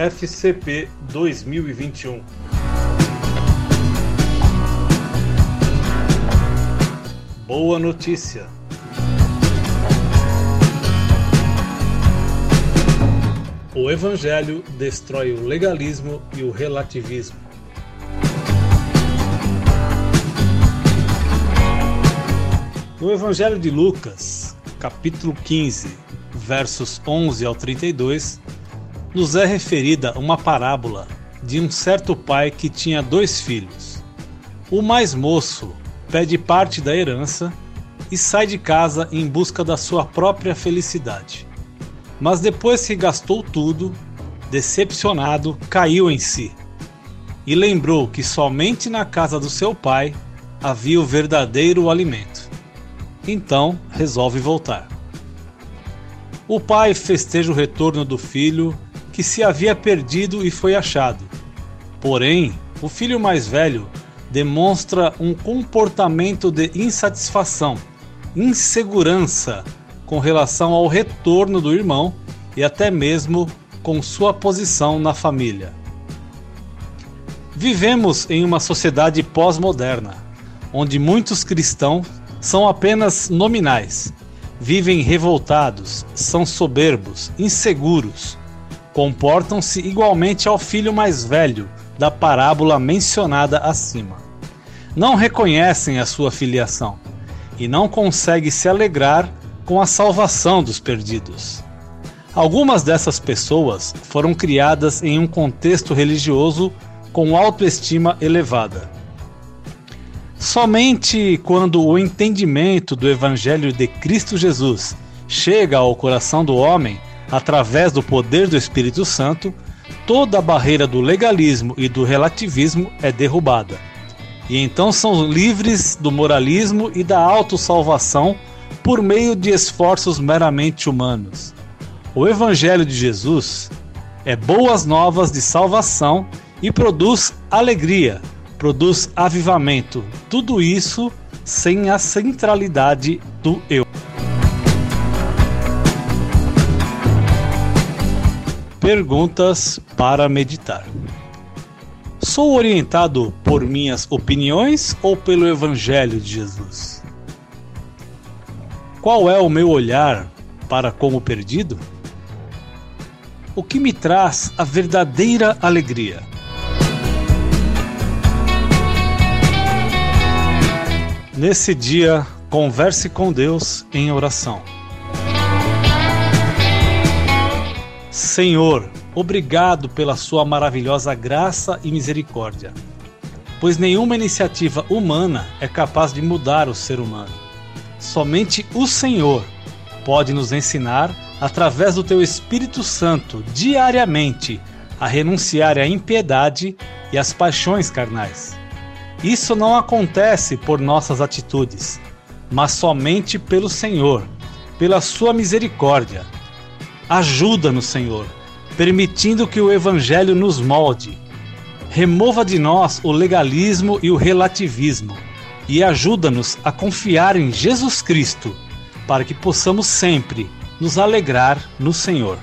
FCP 2021. Boa notícia! O Evangelho destrói o legalismo e o relativismo. No Evangelho de Lucas, capítulo 15, versos 11 ao 32, nos é referida uma parábola de um certo pai que tinha dois filhos. O mais moço pede parte da herança e sai de casa em busca da sua própria felicidade. Mas depois que gastou tudo, decepcionado, caiu em si e lembrou que somente na casa do seu pai havia o verdadeiro alimento. Então resolve voltar. O pai festeja o retorno do filho que se havia perdido e foi achado. Porém, o filho mais velho demonstra um comportamento de insatisfação, insegurança com relação ao retorno do irmão e até mesmo com sua posição na família. Vivemos em uma sociedade pós-moderna, onde muitos cristãos são apenas nominais vivem revoltados, são soberbos, inseguros, comportam-se igualmente ao filho mais velho da parábola mencionada acima. Não reconhecem a sua filiação e não conseguem se alegrar com a salvação dos perdidos. Algumas dessas pessoas foram criadas em um contexto religioso com autoestima elevada Somente quando o entendimento do Evangelho de Cristo Jesus chega ao coração do homem, através do poder do Espírito Santo, toda a barreira do legalismo e do relativismo é derrubada. E então são livres do moralismo e da autossalvação por meio de esforços meramente humanos. O Evangelho de Jesus é boas novas de salvação e produz alegria produz avivamento. Tudo isso sem a centralidade do eu. Perguntas para meditar. Sou orientado por minhas opiniões ou pelo Evangelho de Jesus? Qual é o meu olhar para como perdido? O que me traz a verdadeira alegria? Nesse dia, converse com Deus em oração. Senhor, obrigado pela Sua maravilhosa graça e misericórdia, pois nenhuma iniciativa humana é capaz de mudar o ser humano. Somente o Senhor pode nos ensinar, através do Teu Espírito Santo, diariamente, a renunciar à impiedade e às paixões carnais isso não acontece por nossas atitudes, mas somente pelo Senhor, pela Sua misericórdia. Ajuda-nos, Senhor, permitindo que o Evangelho nos molde. Remova de nós o legalismo e o relativismo e ajuda-nos a confiar em Jesus Cristo, para que possamos sempre nos alegrar no Senhor.